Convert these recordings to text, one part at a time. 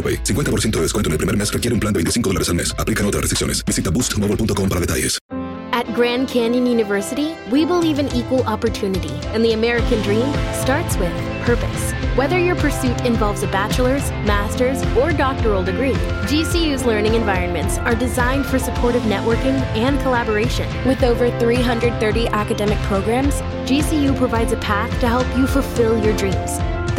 AroPay. 50% de descuento en el primer mes requiere un plan de 25 dólares al mes. Aplican otras restricciones. Visita boostmobile.com para detalles. At Grand Canyon University, we believe in equal opportunity, and the American dream starts with purpose. Whether your pursuit involves a bachelor's, master's, or doctoral degree, GCU's learning environments are designed for supportive networking and collaboration. With over 330 academic programs, GCU provides a path to help you fulfill your dreams.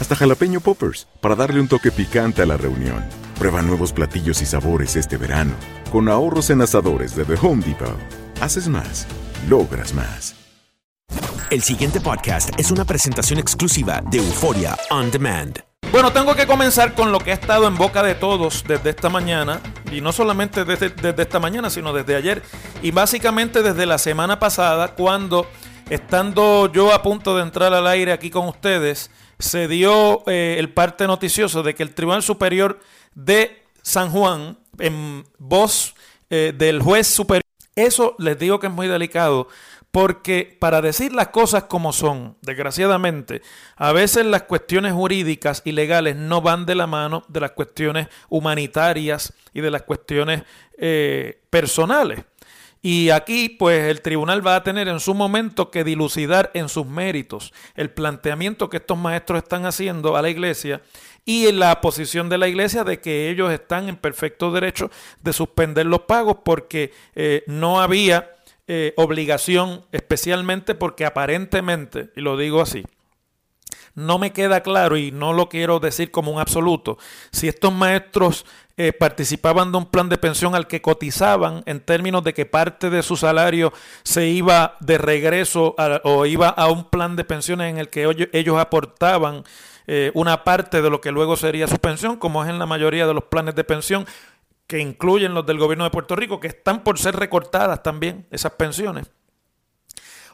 hasta jalapeño poppers, para darle un toque picante a la reunión. Prueba nuevos platillos y sabores este verano, con ahorros en asadores de The Home Depot. Haces más, logras más. El siguiente podcast es una presentación exclusiva de Euforia On Demand. Bueno, tengo que comenzar con lo que ha estado en boca de todos desde esta mañana, y no solamente desde, desde esta mañana, sino desde ayer, y básicamente desde la semana pasada, cuando, estando yo a punto de entrar al aire aquí con ustedes, se dio eh, el parte noticioso de que el Tribunal Superior de San Juan, en voz eh, del juez superior, eso les digo que es muy delicado, porque para decir las cosas como son, desgraciadamente, a veces las cuestiones jurídicas y legales no van de la mano de las cuestiones humanitarias y de las cuestiones eh, personales. Y aquí, pues, el tribunal va a tener en su momento que dilucidar en sus méritos el planteamiento que estos maestros están haciendo a la iglesia y la posición de la iglesia de que ellos están en perfecto derecho de suspender los pagos porque eh, no había eh, obligación, especialmente porque aparentemente, y lo digo así, no me queda claro y no lo quiero decir como un absoluto, si estos maestros eh, participaban de un plan de pensión al que cotizaban en términos de que parte de su salario se iba de regreso o iba a un plan de pensiones en el que ellos, aportaban eh, una parte de lo que luego sería su pensión, como es en la mayoría de los planes de pensión que incluyen los del gobierno de Puerto Rico, que están por ser recortadas también esas pensiones.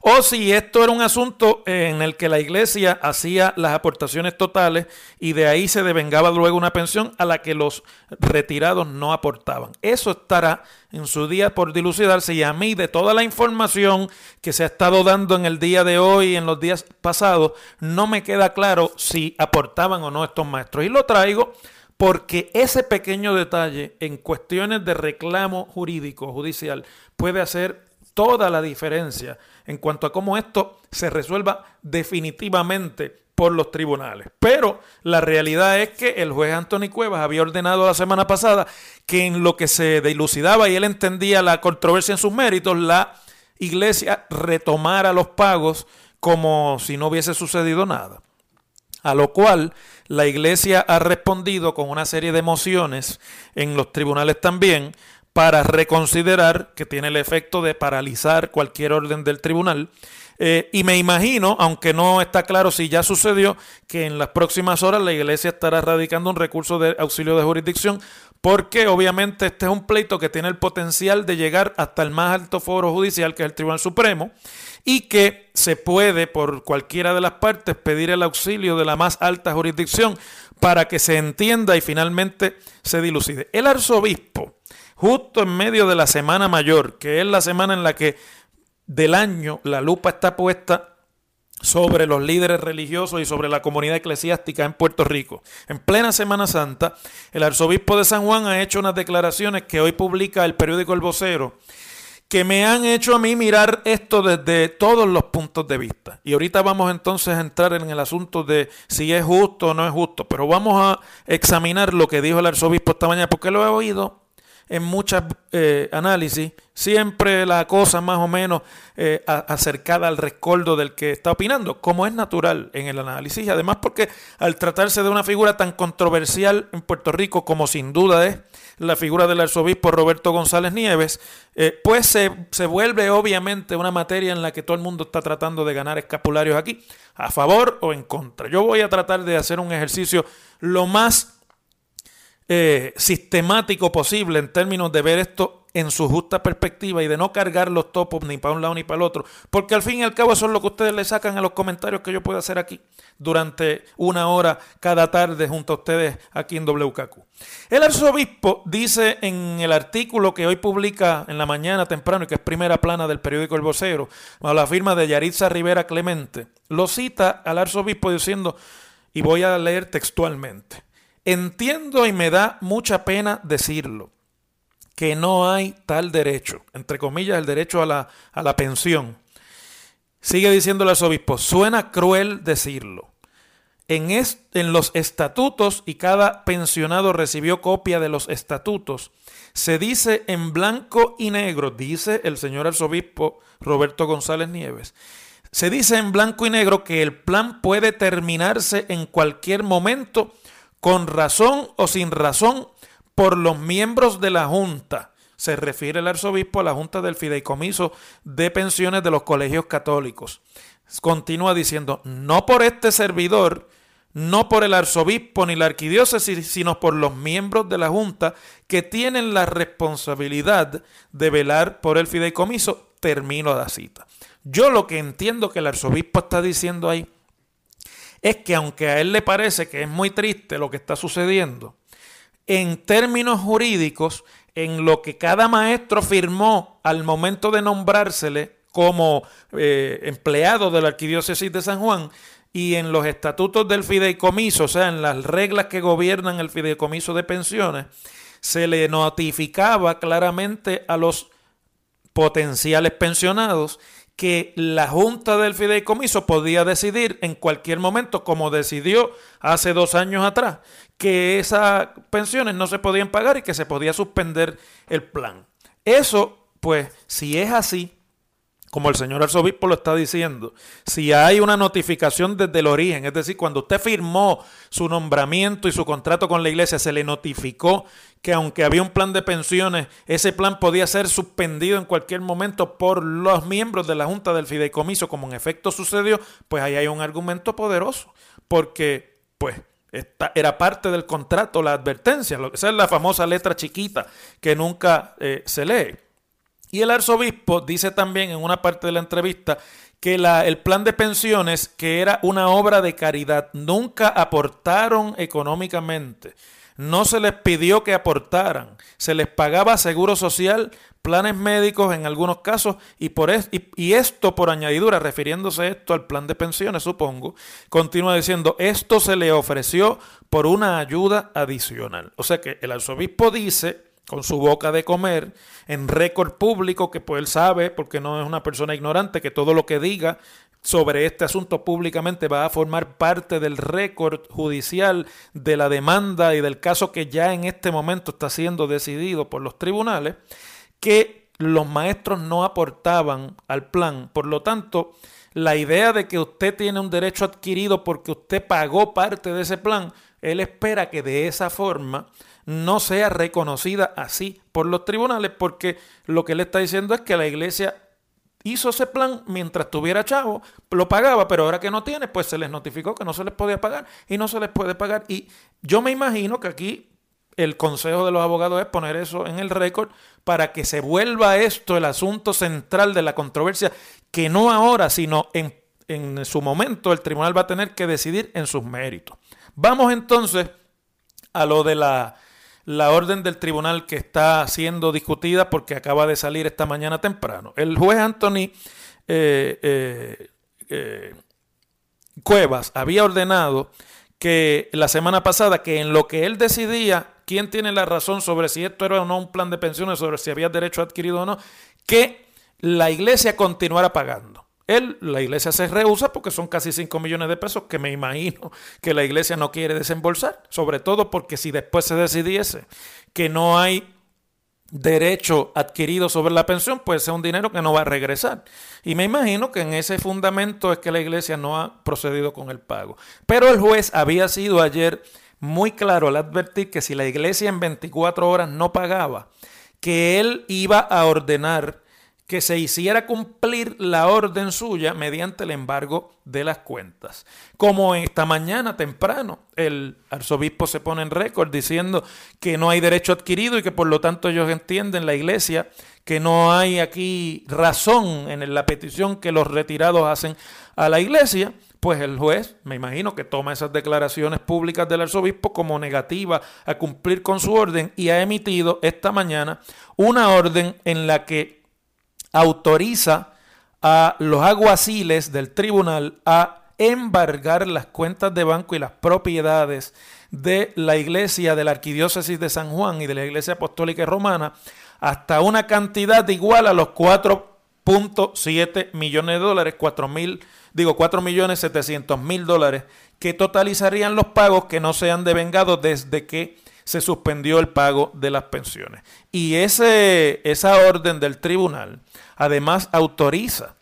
O si esto era un asunto en el que la iglesia hacía las aportaciones totales y de ahí se devengaba luego una pensión a la que los retirados no aportaban. Eso estará en su día por dilucidarse y a mí de toda la información que se ha estado dando en el día de hoy y en los días pasados, no me queda claro si aportaban o no estos maestros. Y lo traigo porque ese pequeño detalle en cuestiones de reclamo jurídico, judicial, puede hacer toda la diferencia en cuanto a cómo esto se resuelva definitivamente por los tribunales. Pero la realidad es que el juez Anthony Cuevas había ordenado la semana pasada que en lo que se dilucidaba y él entendía la controversia en sus méritos, la iglesia retomara los pagos como si no hubiese sucedido nada. A lo cual la iglesia ha respondido con una serie de mociones en los tribunales también para reconsiderar que tiene el efecto de paralizar cualquier orden del tribunal. Eh, y me imagino, aunque no está claro si ya sucedió, que en las próximas horas la iglesia estará radicando un recurso de auxilio de jurisdicción, porque obviamente este es un pleito que tiene el potencial de llegar hasta el más alto foro judicial, que es el Tribunal Supremo, y que se puede por cualquiera de las partes pedir el auxilio de la más alta jurisdicción para que se entienda y finalmente se dilucide. El arzobispo, justo en medio de la Semana Mayor, que es la semana en la que del año la lupa está puesta sobre los líderes religiosos y sobre la comunidad eclesiástica en Puerto Rico. En plena Semana Santa, el arzobispo de San Juan ha hecho unas declaraciones que hoy publica el periódico El Vocero, que me han hecho a mí mirar esto desde todos los puntos de vista. Y ahorita vamos entonces a entrar en el asunto de si es justo o no es justo, pero vamos a examinar lo que dijo el arzobispo esta mañana, porque lo he oído en muchos eh, análisis, siempre la cosa más o menos eh, acercada al rescoldo del que está opinando, como es natural en el análisis, además porque al tratarse de una figura tan controversial en Puerto Rico como sin duda es la figura del arzobispo Roberto González Nieves, eh, pues se, se vuelve obviamente una materia en la que todo el mundo está tratando de ganar escapularios aquí, a favor o en contra. Yo voy a tratar de hacer un ejercicio lo más eh, sistemático posible en términos de ver esto en su justa perspectiva y de no cargar los topos ni para un lado ni para el otro, porque al fin y al cabo eso es lo que ustedes le sacan a los comentarios que yo puedo hacer aquí durante una hora cada tarde junto a ustedes aquí en WKQ. El arzobispo dice en el artículo que hoy publica en la mañana temprano y que es primera plana del periódico El Vocero, a la firma de Yaritza Rivera Clemente, lo cita al arzobispo diciendo, y voy a leer textualmente, Entiendo y me da mucha pena decirlo, que no hay tal derecho, entre comillas, el derecho a la, a la pensión. Sigue diciendo el arzobispo, suena cruel decirlo. En, en los estatutos, y cada pensionado recibió copia de los estatutos, se dice en blanco y negro, dice el señor arzobispo Roberto González Nieves, se dice en blanco y negro que el plan puede terminarse en cualquier momento con razón o sin razón por los miembros de la Junta. Se refiere el arzobispo a la Junta del Fideicomiso de Pensiones de los Colegios Católicos. Continúa diciendo, no por este servidor, no por el arzobispo ni la arquidiócesis, sino por los miembros de la Junta que tienen la responsabilidad de velar por el fideicomiso. Termino la cita. Yo lo que entiendo que el arzobispo está diciendo ahí es que aunque a él le parece que es muy triste lo que está sucediendo, en términos jurídicos, en lo que cada maestro firmó al momento de nombrársele como eh, empleado de la Arquidiócesis de San Juan, y en los estatutos del fideicomiso, o sea, en las reglas que gobiernan el fideicomiso de pensiones, se le notificaba claramente a los potenciales pensionados que la Junta del Fideicomiso podía decidir en cualquier momento, como decidió hace dos años atrás, que esas pensiones no se podían pagar y que se podía suspender el plan. Eso, pues, si es así, como el señor arzobispo lo está diciendo, si hay una notificación desde el origen, es decir, cuando usted firmó su nombramiento y su contrato con la iglesia, se le notificó que aunque había un plan de pensiones, ese plan podía ser suspendido en cualquier momento por los miembros de la Junta del Fideicomiso, como en efecto sucedió, pues ahí hay un argumento poderoso, porque pues era parte del contrato, la advertencia, esa es la famosa letra chiquita que nunca eh, se lee. Y el arzobispo dice también en una parte de la entrevista que el plan de pensiones, que era una obra de caridad, nunca aportaron económicamente. No se les pidió que aportaran. Se les pagaba seguro social, planes médicos en algunos casos, y, por y, esto por añadidura, refiriéndose esto al plan de pensiones, supongo, continúa diciendo, esto se le ofreció por una ayuda adicional. O sea que el arzobispo dice con su boca de comer, en récord público, que pues él sabe, porque no es una persona ignorante, que todo lo que diga sobre este asunto públicamente va a formar parte del récord judicial de la demanda y del caso que ya en este momento está siendo decidido por los tribunales, que los maestros no aportaban al plan. Por lo tanto, la idea de que usted tiene un derecho adquirido porque usted pagó parte de ese plan, él espera que de esa forma no sea reconocida así por los tribunales, porque lo que le está diciendo es que la iglesia hizo ese plan mientras tuviera chavo, lo pagaba, pero ahora que no tiene, pues se les notificó que no se les podía pagar y no se les puede pagar. Y yo me imagino que aquí el consejo de los abogados es poner eso en el récord para que se vuelva esto el asunto central de la controversia, que no ahora, sino en, en su momento el tribunal va a tener que decidir en sus méritos. Vamos entonces a lo de la la orden del tribunal que está siendo discutida porque acaba de salir esta mañana temprano. El juez Anthony eh, eh, eh, Cuevas había ordenado que la semana pasada que en lo que él decidía quién tiene la razón sobre si esto era o no un plan de pensiones, sobre si había derecho adquirido o no, que la iglesia continuara pagando. Él, la iglesia se rehúsa porque son casi 5 millones de pesos que me imagino que la iglesia no quiere desembolsar, sobre todo porque si después se decidiese que no hay derecho adquirido sobre la pensión, pues es un dinero que no va a regresar. Y me imagino que en ese fundamento es que la iglesia no ha procedido con el pago. Pero el juez había sido ayer muy claro al advertir que si la iglesia en 24 horas no pagaba, que él iba a ordenar que se hiciera cumplir la orden suya mediante el embargo de las cuentas. Como esta mañana temprano el arzobispo se pone en récord diciendo que no hay derecho adquirido y que por lo tanto ellos entienden, la iglesia, que no hay aquí razón en la petición que los retirados hacen a la iglesia, pues el juez, me imagino que toma esas declaraciones públicas del arzobispo como negativa a cumplir con su orden y ha emitido esta mañana una orden en la que autoriza a los aguaciles del tribunal a embargar las cuentas de banco y las propiedades de la iglesia de la arquidiócesis de San Juan y de la iglesia apostólica romana hasta una cantidad igual a los 4.7 millones de dólares, 4 mil, digo 4 millones 700 mil dólares, que totalizarían los pagos que no se han devengado desde que se suspendió el pago de las pensiones. Y ese, esa orden del tribunal además autoriza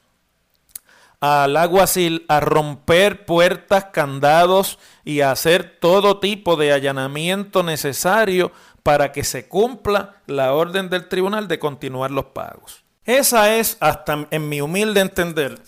al alguacil a romper puertas, candados y a hacer todo tipo de allanamiento necesario para que se cumpla la orden del tribunal de continuar los pagos. Esa es, hasta en mi humilde entender,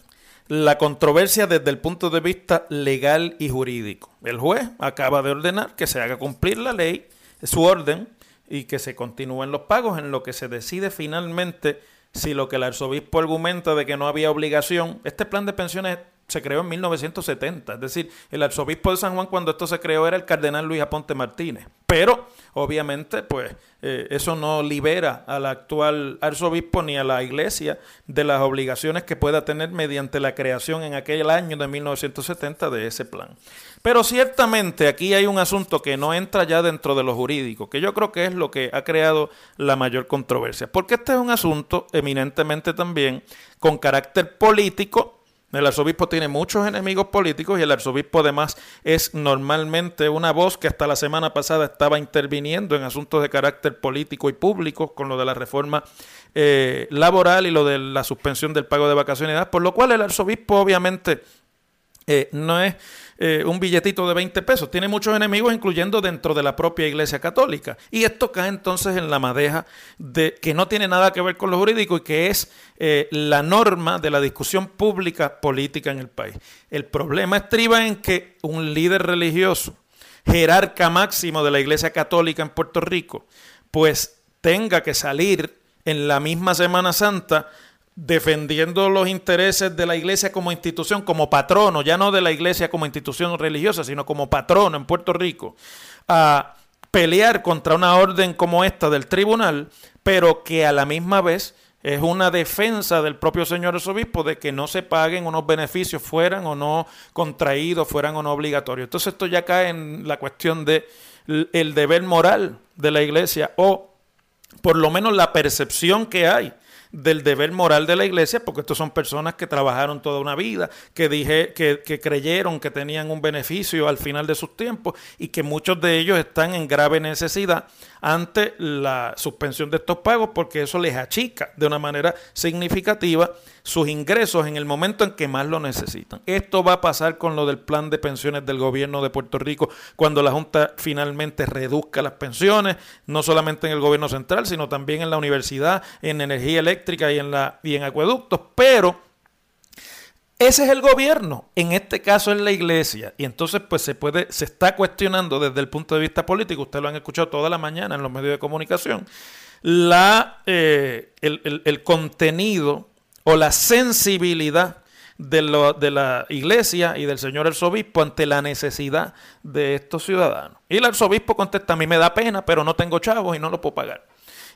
la controversia desde el punto de vista legal y jurídico. El juez acaba de ordenar que se haga cumplir la ley, su orden, y que se continúen los pagos en lo que se decide finalmente si lo que el arzobispo argumenta de que no había obligación, este plan de pensiones se creó en 1970, es decir, el arzobispo de San Juan cuando esto se creó era el cardenal Luis Aponte Martínez, pero obviamente pues eh, eso no libera al actual arzobispo ni a la iglesia de las obligaciones que pueda tener mediante la creación en aquel año de 1970 de ese plan. Pero ciertamente aquí hay un asunto que no entra ya dentro de lo jurídico, que yo creo que es lo que ha creado la mayor controversia, porque este es un asunto eminentemente también con carácter político el arzobispo tiene muchos enemigos políticos y el arzobispo además es normalmente una voz que hasta la semana pasada estaba interviniendo en asuntos de carácter político y público con lo de la reforma eh, laboral y lo de la suspensión del pago de vacaciones, por lo cual el arzobispo obviamente eh, no es eh, un billetito de 20 pesos. Tiene muchos enemigos, incluyendo dentro de la propia Iglesia Católica. Y esto cae entonces en la madeja de que no tiene nada que ver con lo jurídico y que es eh, la norma de la discusión pública política en el país. El problema estriba en que un líder religioso, jerarca máximo de la Iglesia Católica en Puerto Rico, pues tenga que salir en la misma Semana Santa defendiendo los intereses de la iglesia como institución, como patrono, ya no de la iglesia como institución religiosa, sino como patrono en Puerto Rico, a pelear contra una orden como esta del tribunal, pero que a la misma vez es una defensa del propio señor arzobispo de que no se paguen unos beneficios, fueran o no contraídos, fueran o no obligatorios. Entonces esto ya cae en la cuestión de el deber moral de la iglesia o por lo menos la percepción que hay del deber moral de la iglesia, porque estos son personas que trabajaron toda una vida, que, dije, que, que creyeron que tenían un beneficio al final de sus tiempos y que muchos de ellos están en grave necesidad ante la suspensión de estos pagos porque eso les achica de una manera significativa sus ingresos en el momento en que más lo necesitan. Esto va a pasar con lo del plan de pensiones del gobierno de Puerto Rico cuando la Junta finalmente reduzca las pensiones, no solamente en el gobierno central, sino también en la universidad, en energía eléctrica y en, la, y en acueductos, pero ese es el gobierno, en este caso es la iglesia, y entonces pues se puede, se está cuestionando desde el punto de vista político, ustedes lo han escuchado toda la mañana en los medios de comunicación, la, eh, el, contenido o la sensibilidad de, de la iglesia y del señor arzobispo ante la necesidad de estos ciudadanos. Y el arzobispo contesta, a mí me da pena, pero no tengo chavos y no lo puedo pagar.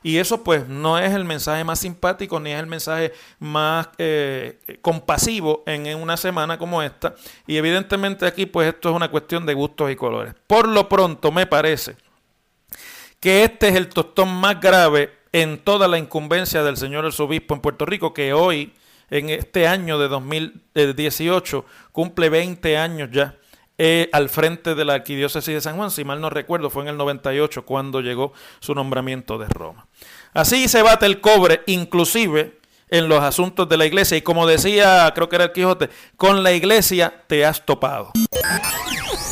Y eso pues no es el mensaje más simpático ni es el mensaje más eh, compasivo en, una semana como esta. Y evidentemente aquí pues esto es una cuestión de gustos y colores. Por lo pronto me parece que este es el tostón más grave en toda la incumbencia del señor arzobispo en Puerto Rico que hoy en este año de 2018 cumple 20 años ya eh, al frente de la arquidiócesis de San Juan, si mal no recuerdo, fue en el 98 cuando llegó su nombramiento de Roma. Así se bate el cobre, inclusive en los asuntos de la iglesia. Y como decía, creo que era el Quijote, con la iglesia te has topado.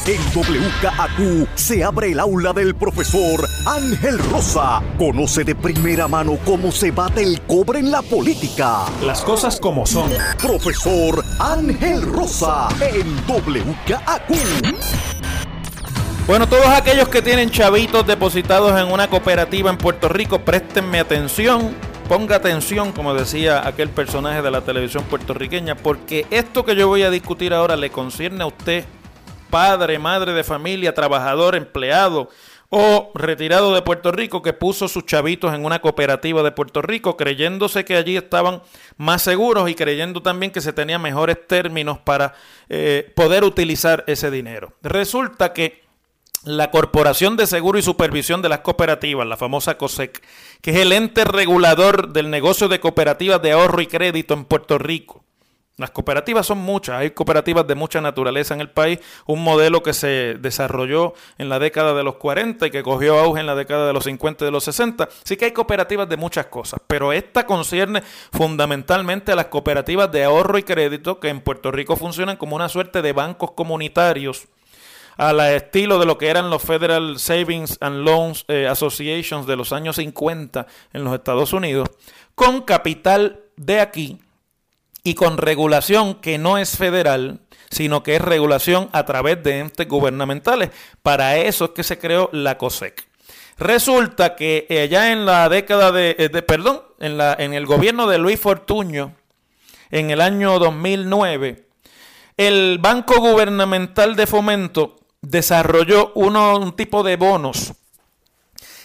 En WKAQ se abre el aula del profesor Ángel Rosa. Conoce de primera mano cómo se bate el cobre en la política. Las cosas como son. Profesor Ángel Rosa en WKAQ. Bueno, todos aquellos que tienen chavitos depositados en una cooperativa en Puerto Rico, préstenme atención, ponga atención, como decía aquel personaje de la televisión puertorriqueña, porque esto que yo voy a discutir ahora le concierne a usted padre, madre de familia, trabajador, empleado o retirado de Puerto Rico que puso sus chavitos en una cooperativa de Puerto Rico creyéndose que allí estaban más seguros y creyendo también que se tenía mejores términos para eh, poder utilizar ese dinero. Resulta que la Corporación de Seguro y Supervisión de las Cooperativas, la famosa COSEC, que es el ente regulador del negocio de cooperativas de ahorro y crédito en Puerto Rico, las cooperativas son muchas, hay cooperativas de mucha naturaleza en el país, un modelo que se desarrolló en la década de los 40 y que cogió auge en la década de los 50 y de los 60. Sí que hay cooperativas de muchas cosas, pero esta concierne fundamentalmente a las cooperativas de ahorro y crédito que en Puerto Rico funcionan como una suerte de bancos comunitarios al estilo de lo que eran los Federal Savings and Loans eh, Associations de los años 50 en los Estados Unidos, con capital de aquí y con regulación que no es federal, sino que es regulación a través de entes gubernamentales. Para eso es que se creó la COSEC. Resulta que allá en la década de, eh, perdón, en, la, en el gobierno de Luis Fortuño, en el año 2009, el Banco Gubernamental de Fomento desarrolló uno, un tipo de bonos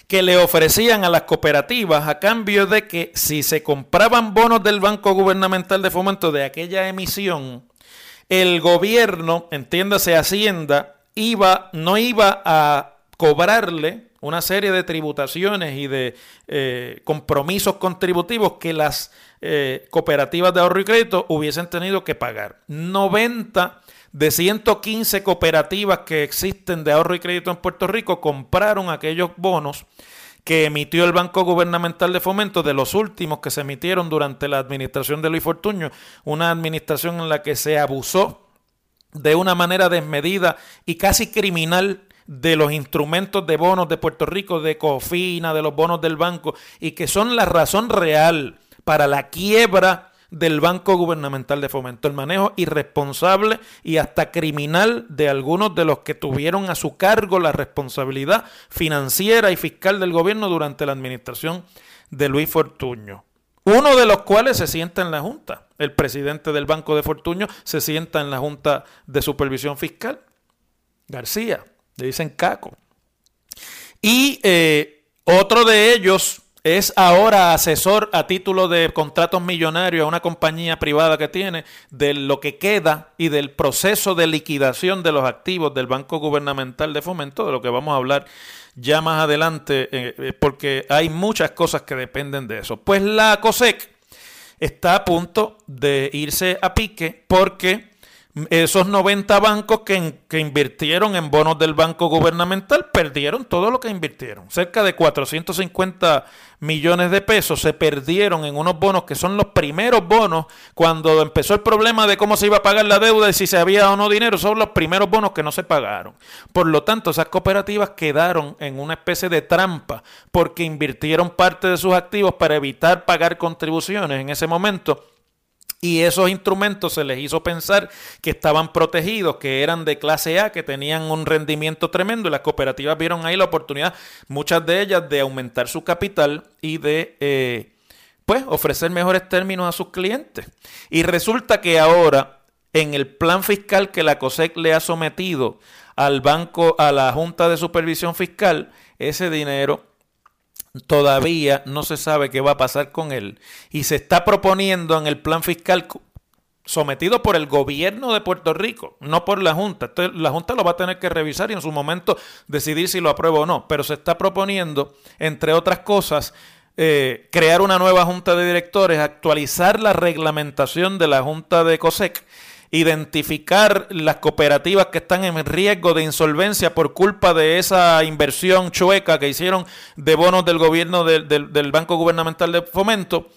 que le ofrecían a las cooperativas a cambio de que si se compraban bonos del Banco Gubernamental de Fomento de aquella emisión, el gobierno, entiéndase Hacienda, iba, no iba a cobrarle una serie de tributaciones y de eh, compromisos contributivos que las eh, cooperativas de ahorro y crédito hubiesen tenido que pagar. 90 de 115 cooperativas que existen de ahorro y crédito en Puerto Rico compraron aquellos bonos que emitió el Banco Gubernamental de Fomento, de los últimos que se emitieron durante la administración de Luis Fortuño, una administración en la que se abusó de una manera desmedida y casi criminal de los instrumentos de bonos de Puerto Rico, de COFINA, de los bonos del banco, y que son la razón real para la quiebra del Banco Gubernamental de Fomento, el manejo irresponsable y hasta criminal de algunos de los que tuvieron a su cargo la responsabilidad financiera y fiscal del gobierno durante la administración de Luis Fortuño. Uno de los cuales se sienta en la Junta. El presidente del Banco de Fortuño se sienta en la Junta de Supervisión Fiscal. García, le dicen Caco. Y eh, otro de ellos es ahora asesor a título de contratos millonarios a una compañía privada que tiene de lo que queda y del proceso de liquidación de los activos del Banco Gubernamental de Fomento, de lo que vamos a hablar ya más adelante, eh, eh, porque hay muchas cosas que dependen de eso. Pues la COSEC está a punto de irse a pique porque esos 90 bancos que, que, invirtieron en bonos del banco gubernamental perdieron todo lo que invirtieron. Cerca de 450 millones de pesos se perdieron en unos bonos que son los primeros bonos cuando empezó el problema de cómo se iba a pagar la deuda y si se había o no dinero. Son los primeros bonos que no se pagaron. Por lo tanto, esas cooperativas quedaron en una especie de trampa porque invirtieron parte de sus activos para evitar pagar contribuciones en ese momento y esos instrumentos se les hizo pensar que estaban protegidos, que eran de clase A, que tenían un rendimiento tremendo y las cooperativas vieron ahí la oportunidad, muchas de ellas, de aumentar su capital y de, eh, pues ofrecer mejores términos a sus clientes. Y resulta que ahora en el plan fiscal que la COSEC le ha sometido al banco, a la Junta de Supervisión Fiscal, ese dinero todavía no se sabe qué va a pasar con él. Y se está proponiendo en el plan fiscal sometido por el gobierno de Puerto Rico, no por la Junta. Entonces, la Junta lo va a tener que revisar y en su momento decidir si lo aprueba o no. Pero se está proponiendo, entre otras cosas, eh, crear una nueva Junta de Directores, actualizar la reglamentación de la Junta de COSEC identificar las cooperativas que están en riesgo de insolvencia por culpa de esa inversión chueca que hicieron de bonos del gobierno del Banco Gubernamental de Fomento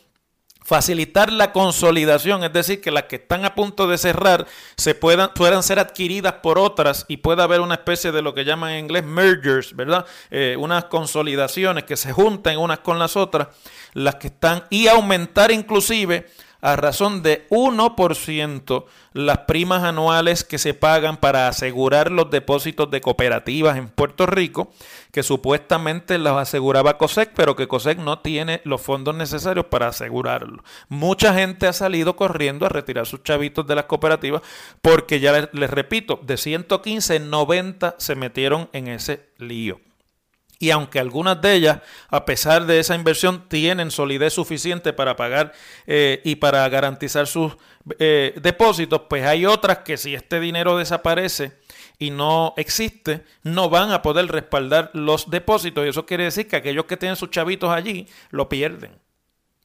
facilitar la consolidación, es decir, que las que están a punto de cerrar se puedan, puedan ser adquiridas por otras y pueda haber una especie de lo que llaman en inglés mergers, ¿verdad? Eh, unas consolidaciones que se junten unas con las otras, las que están, y aumentar inclusive a razón de 1% las primas anuales que se pagan para asegurar los depósitos de cooperativas en Puerto Rico, que supuestamente los aseguraba COSEC, pero que COSEC no tiene los fondos necesarios para asegurarlo. Mucha gente ha salido corriendo a retirar sus chavitos de las cooperativas porque ya les, les repito, de 115, 90 se metieron en ese lío. Y aunque algunas de ellas, a pesar de esa inversión, tienen solidez suficiente para pagar eh, y para garantizar sus eh, depósitos, pues hay otras que si este dinero desaparece y no existe, no van a poder respaldar los depósitos. Y eso quiere decir que aquellos que tienen sus chavitos allí lo pierden.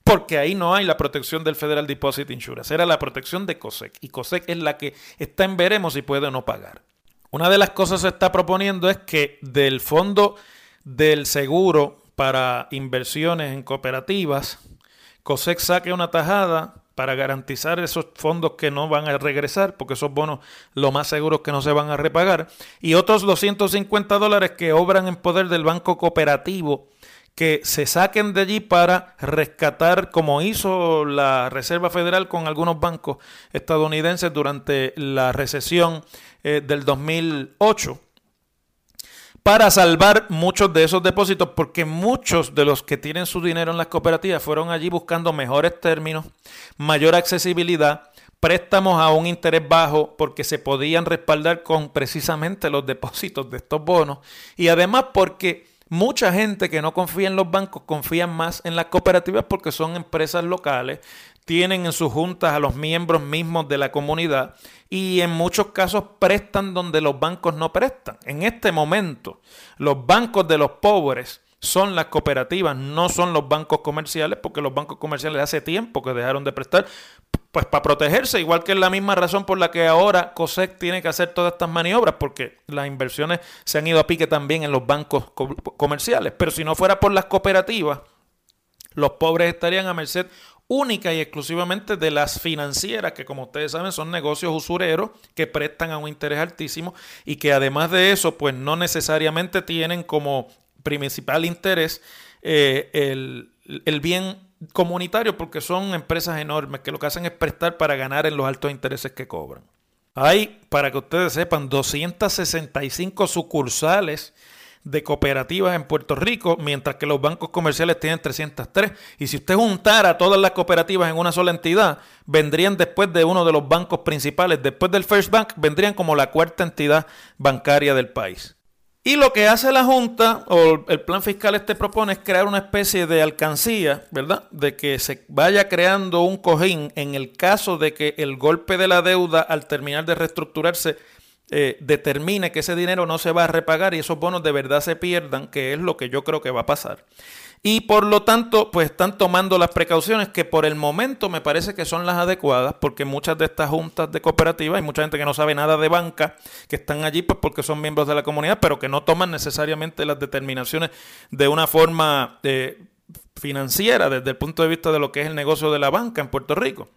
Porque ahí no hay la protección del Federal Deposit Insurance, era la protección de COSEC. Y COSEC es la que está en veremos si puede o no pagar. Una de las cosas que se está proponiendo es que del fondo del seguro para inversiones en cooperativas, COSEC saque una tajada para garantizar esos fondos que no van a regresar, porque esos bonos lo más seguro es que no se van a repagar, y otros 250 dólares que obran en poder del Banco Cooperativo, que se saquen de allí para rescatar, como hizo la Reserva Federal con algunos bancos estadounidenses durante la recesión eh, del 2008 para salvar muchos de esos depósitos, porque muchos de los que tienen su dinero en las cooperativas fueron allí buscando mejores términos, mayor accesibilidad, préstamos a un interés bajo, porque se podían respaldar con precisamente los depósitos de estos bonos, y además porque mucha gente que no confía en los bancos confía más en las cooperativas porque son empresas locales tienen en sus juntas a los miembros mismos de la comunidad y en muchos casos prestan donde los bancos no prestan. En este momento, los bancos de los pobres son las cooperativas, no son los bancos comerciales, porque los bancos comerciales hace tiempo que dejaron de prestar, pues para protegerse, igual que es la misma razón por la que ahora COSEC tiene que hacer todas estas maniobras, porque las inversiones se han ido a pique también en los bancos comerciales. Pero si no fuera por las cooperativas, los pobres estarían a merced única y exclusivamente de las financieras, que como ustedes saben son negocios usureros que prestan a un interés altísimo y que además de eso, pues no necesariamente tienen como principal interés eh, el, el bien comunitario porque son empresas enormes que lo que hacen es prestar para ganar en los altos intereses que cobran. Hay, para que ustedes sepan, 265 sucursales de cooperativas en Puerto Rico, mientras que los bancos comerciales tienen 303. Y si usted juntara todas las cooperativas en una sola entidad, vendrían después de uno de los bancos principales, después del First Bank, vendrían como la cuarta entidad bancaria del país. Y lo que hace la Junta o el plan fiscal este propone es crear una especie de alcancía, ¿verdad? De que se vaya creando un cojín en el caso de que el golpe de la deuda al terminar de reestructurarse eh, determine que ese dinero no se va a repagar y esos bonos de verdad se pierdan, que es lo que yo creo que va a pasar. Y por lo tanto, pues están tomando las precauciones que por el momento me parece que son las adecuadas, porque muchas de estas juntas de cooperativas, hay mucha gente que no sabe nada de banca, que están allí pues porque son miembros de la comunidad, pero que no toman necesariamente las determinaciones de una forma eh, financiera desde el punto de vista de lo que es el negocio de la banca en Puerto Rico.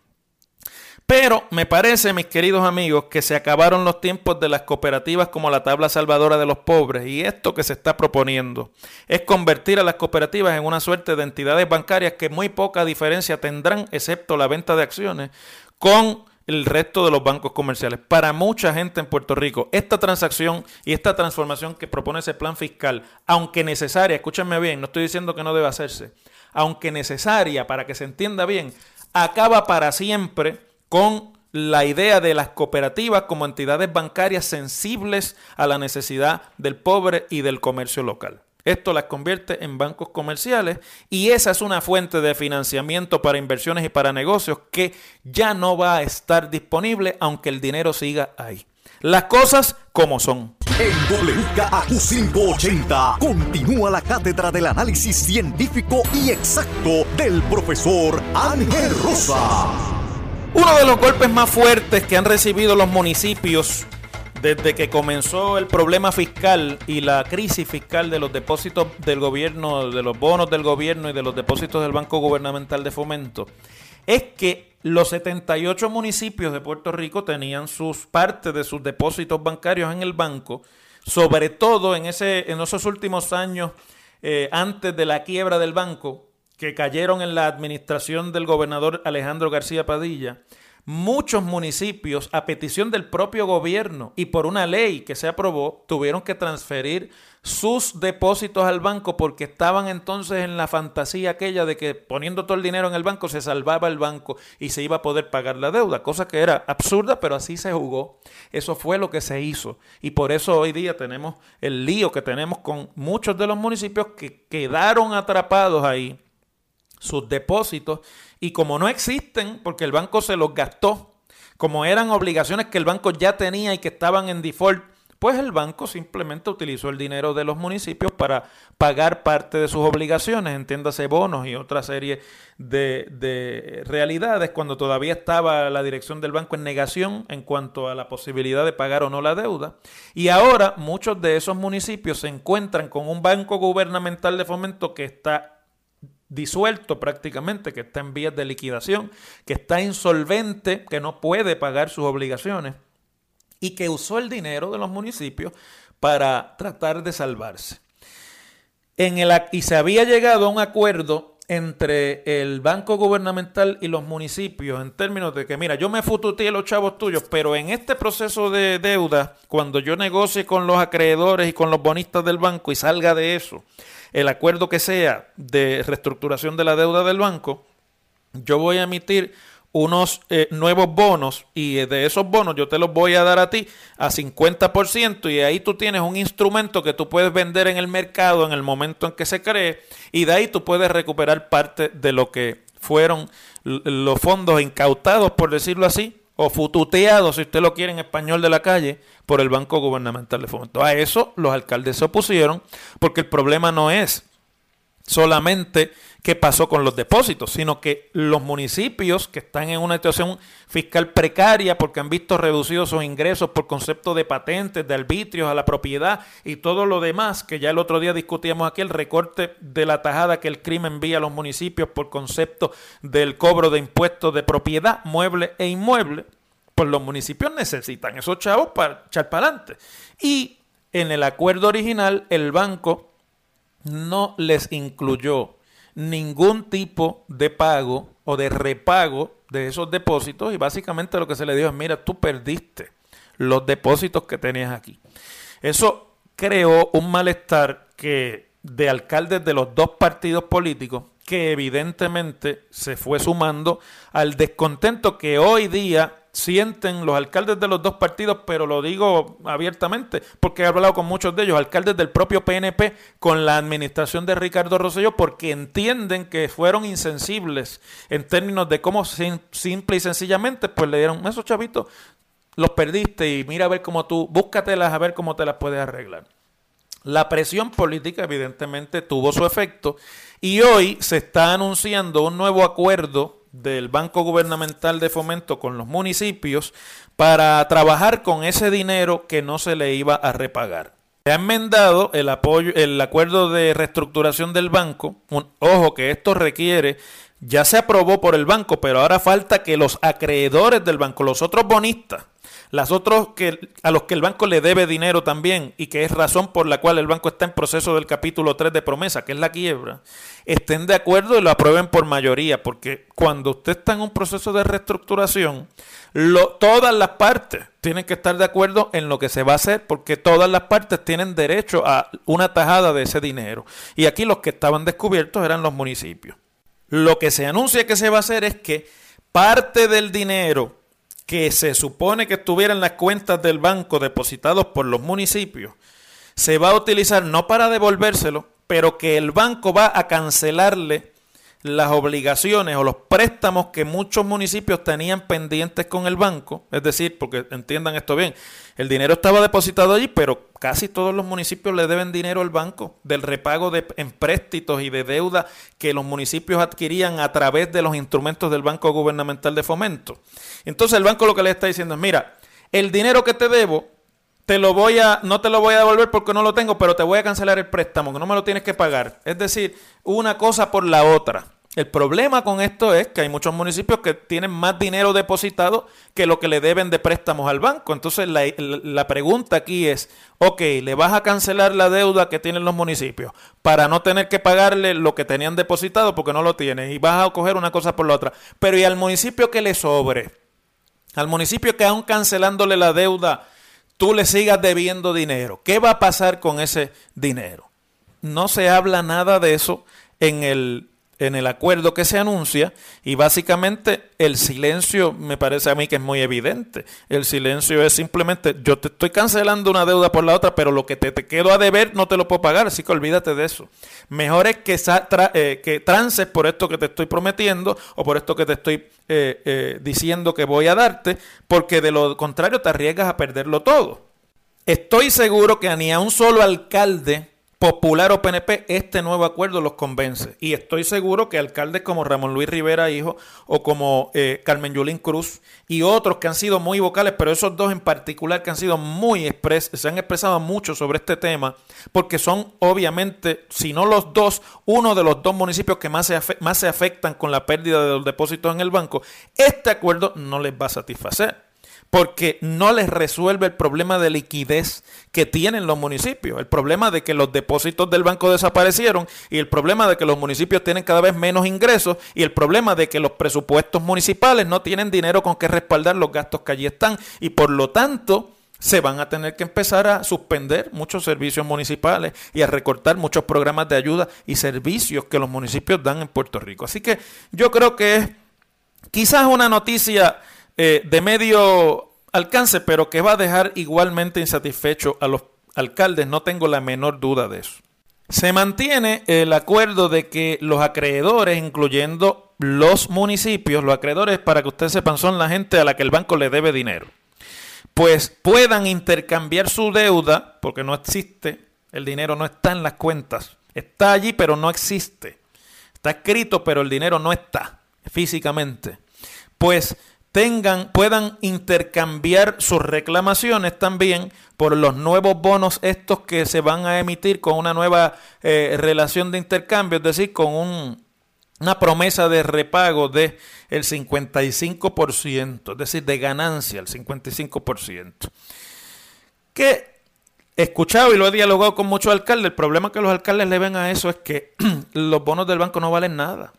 Pero me parece, mis queridos amigos, que se acabaron los tiempos de las cooperativas como la tabla salvadora de los pobres y esto que se está proponiendo es convertir a las cooperativas en una suerte de entidades bancarias que muy poca diferencia tendrán, excepto la venta de acciones, con el resto de los bancos comerciales. Para mucha gente en Puerto Rico, esta transacción y esta transformación que propone ese plan fiscal, aunque necesaria, escúchenme bien, no estoy diciendo que no debe hacerse, aunque necesaria para que se entienda bien, acaba para siempre con la idea de las cooperativas como entidades bancarias sensibles a la necesidad del pobre y del comercio local. Esto las convierte en bancos comerciales y esa es una fuente de financiamiento para inversiones y para negocios que ya no va a estar disponible aunque el dinero siga ahí. Las cosas como son. En WKAQ 580 continúa la cátedra del análisis científico y exacto del profesor Ángel Rosa. Uno de los golpes más fuertes que han recibido los municipios desde que comenzó el problema fiscal y la crisis fiscal de los depósitos del gobierno, de los bonos del gobierno y de los depósitos del Banco Gubernamental de Fomento, es que los 78 municipios de Puerto Rico tenían sus partes de sus depósitos bancarios en el banco, sobre todo en, esos últimos años eh, antes de la quiebra del banco, que cayeron en la administración del gobernador Alejandro García Padilla muchos municipios, a petición del propio gobierno y por una ley que se aprobó, tuvieron que transferir sus depósitos al banco porque estaban entonces en la fantasía aquella de que poniendo todo el dinero en el banco se salvaba el banco y se iba a poder pagar la deuda, cosa que era absurda, pero así se jugó. Eso fue lo que se hizo y por eso hoy día tenemos el lío que tenemos con muchos de los municipios que quedaron atrapados ahí sus depósitos y como no existen, porque el banco se los gastó, como eran obligaciones que el banco ya tenía y que estaban en default, pues el banco simplemente utilizó el dinero de los municipios para pagar parte de sus obligaciones, entiéndase bonos y otra serie de, de, realidades, cuando todavía estaba la dirección del banco en negación en cuanto a la posibilidad de pagar o no la deuda. Y ahora muchos de esos municipios se encuentran con un banco gubernamental de fomento que está disuelto prácticamente, que está en vías de liquidación, que está insolvente, que no puede pagar sus obligaciones y que usó el dinero de los municipios para tratar de salvarse. En el, y se había llegado a un acuerdo entre el banco gubernamental y los municipios en términos de que, mira, yo me fututeé los chavos tuyos, pero en este proceso de deuda, cuando yo negocie con los acreedores y con los bonistas del banco y salga de eso, el acuerdo que sea de reestructuración de la deuda del banco, yo voy a emitir unos eh, nuevos bonos y de esos bonos yo te los voy a dar a ti a 50% y ahí tú tienes un instrumento que tú puedes vender en el mercado en el momento en que se cree y de ahí tú puedes recuperar parte de lo que fueron los fondos incautados, por decirlo así, o fututeados, si usted lo quiere en español de la calle, por el Banco Gubernamental de Fomento. A eso los alcaldes se opusieron porque el problema no es solamente qué pasó con los depósitos, sino que los municipios que están en una situación fiscal precaria porque han visto reducidos sus ingresos por concepto de patentes, de arbitrios a la propiedad y todo lo demás, que ya el otro día discutíamos aquí, el recorte de la tajada que el crimen envía a los municipios por concepto del cobro de impuestos de propiedad, mueble e inmueble, pues los municipios necesitan esos chavos para echar para adelante. Y en el acuerdo original, el banco no les incluyó ningún tipo de pago o de repago de esos depósitos y básicamente lo que se le dijo es, mira, tú perdiste los depósitos que tenías aquí. Eso creó un malestar que de alcaldes de los dos partidos políticos que evidentemente se fue sumando al descontento que hoy día sienten los alcaldes de los dos partidos, pero lo digo abiertamente porque he hablado con muchos de ellos, alcaldes del propio PNP, con la administración de Ricardo Rosselló, porque entienden que fueron insensibles en términos de cómo simple y sencillamente, pues le dieron, esos chavitos los perdiste y mira a ver cómo tú, búscatelas a ver cómo te las puedes arreglar. La presión política evidentemente tuvo su efecto y hoy se está anunciando un nuevo acuerdo del Banco Gubernamental de Fomento con los municipios para trabajar con ese dinero que no se le iba a repagar. Se ha enmendado el apoyo, el acuerdo de reestructuración del banco. ojo que esto requiere, ya se aprobó por el banco, pero ahora falta que los acreedores del banco, los otros bonistas, las otros que, a los que el banco le debe dinero también y que es razón por la cual el banco está en proceso del capítulo 3 de promesa, que es la quiebra, estén de acuerdo y lo aprueben por mayoría, porque cuando usted está en un proceso de reestructuración, todas las partes tienen que estar de acuerdo en lo que se va a hacer, porque todas las partes tienen derecho a una tajada de ese dinero. Y aquí los que estaban descubiertos eran los municipios. Lo que se anuncia que se va a hacer es que parte del dinero que se supone que estuviera en las cuentas del banco depositados por los municipios se va a utilizar no para devolvérselo, pero que el banco va a cancelarle las obligaciones o los préstamos que muchos municipios tenían pendientes con el banco, es decir, porque entiendan esto bien, el dinero estaba depositado allí, pero casi todos los municipios le deben dinero al banco del repago de empréstitos y de deuda que los municipios adquirían a través de los instrumentos del Banco Gubernamental de Fomento. Entonces el banco lo que le está diciendo es, mira, el dinero que te debo te lo voy a, no te lo voy a devolver porque no lo tengo, pero te voy a cancelar el préstamo, que no me lo tienes que pagar. Es decir, una cosa por la otra. El problema con esto es que hay muchos municipios que tienen más dinero depositado que lo que le deben de préstamos al banco. Entonces la, pregunta aquí es, ok, ¿le vas a cancelar la deuda que tienen los municipios para no tener que pagarle lo que tenían depositado porque no lo tienen y vas a coger una cosa por la otra? Pero ¿y al municipio que le sobre? Al municipio que aún cancelándole la deuda, tú le sigas debiendo dinero. ¿Qué va a pasar con ese dinero? No se habla nada de eso en el en el acuerdo que se anuncia y básicamente el silencio me parece a mí que es muy evidente. El silencio es simplemente yo te estoy cancelando una deuda por la otra, pero lo que te, te quedo a deber no te lo puedo pagar, así que olvídate de eso. Mejor es que, eh, que trances por esto que te estoy prometiendo o por esto que te estoy eh, eh, diciendo que voy a darte, porque de lo contrario te arriesgas a perderlo todo. Estoy seguro que ni a un solo alcalde Popular o PNP, este nuevo acuerdo los convence. Y estoy seguro que alcaldes como Ramón Luis Rivera, hijo, o como eh, Carmen Yulín Cruz y otros que han sido muy vocales, pero esos dos en particular que han sido muy expres se han expresado mucho sobre este tema, porque son obviamente, si no los dos, uno de los dos municipios que más se, más se afectan con la pérdida de los depósitos en el banco. Este acuerdo no les va a satisfacer porque no les resuelve el problema de liquidez que tienen los municipios, el problema de que los depósitos del banco desaparecieron y el problema de que los municipios tienen cada vez menos ingresos y el problema de que los presupuestos municipales no tienen dinero con que respaldar los gastos que allí están y por lo tanto se van a tener que empezar a suspender muchos servicios municipales y a recortar muchos programas de ayuda y servicios que los municipios dan en Puerto Rico. Así que yo creo que es quizás una noticia eh, de medio alcance, pero que va a dejar igualmente insatisfecho a los alcaldes, no tengo la menor duda de eso. Se mantiene el acuerdo de que los acreedores, incluyendo los municipios, los acreedores, para que ustedes sepan, son la gente a la que el banco le debe dinero, pues puedan intercambiar su deuda, porque no existe, el dinero no está en las cuentas, está allí, pero no existe. Está escrito, pero el dinero no está físicamente. Pues puedan intercambiar sus reclamaciones también por los nuevos bonos estos que se van a emitir con una nueva eh, relación de intercambio, es decir, con una promesa de repago de el 55%, es decir, de ganancia el 55%. Que he escuchado y lo he dialogado con muchos alcaldes, el problema que los alcaldes le ven a eso es que los bonos del banco no valen nada.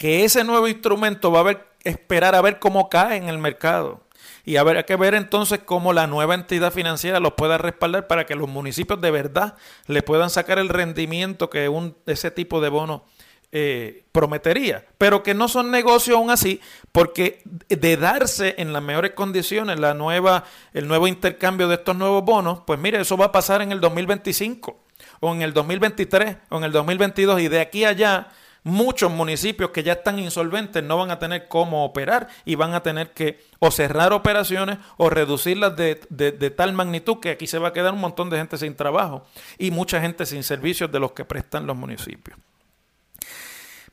Que ese nuevo instrumento va a haber esperar a ver cómo cae en el mercado. Y habrá que ver entonces cómo la nueva entidad financiera los pueda respaldar para que los municipios de verdad le puedan sacar el rendimiento que un, ese tipo de bono eh, prometería. Pero que no son negocios aún así, porque de darse en las mejores condiciones la nueva, el nuevo intercambio de estos nuevos bonos, pues mire, eso va a pasar en el 2025 o en el 2023 o en el 2022 y de aquí allá muchos municipios que ya están insolventes no van a tener cómo operar y van a tener que o cerrar operaciones o reducirlas de, tal magnitud que aquí se va a quedar un montón de gente sin trabajo y mucha gente sin servicios de los que prestan los municipios.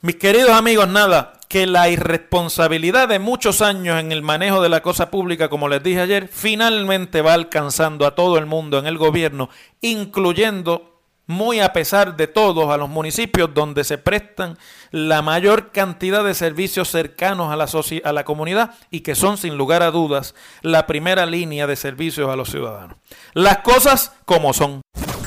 Mis queridos amigos, nada, que la irresponsabilidad de muchos años en el manejo de la cosa pública, como les dije ayer, finalmente va alcanzando a todo el mundo en el gobierno, incluyendo muy a pesar de todos, a los municipios donde se prestan la mayor cantidad de servicios cercanos a la, a la comunidad y que son sin lugar a dudas la primera línea de servicios a los ciudadanos. Las cosas como son.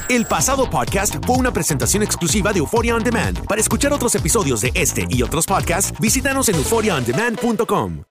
El pasado podcast fue una presentación exclusiva de Euphoria On Demand. Para escuchar otros episodios de este y otros podcasts, visítanos en euphoriaondemand.com.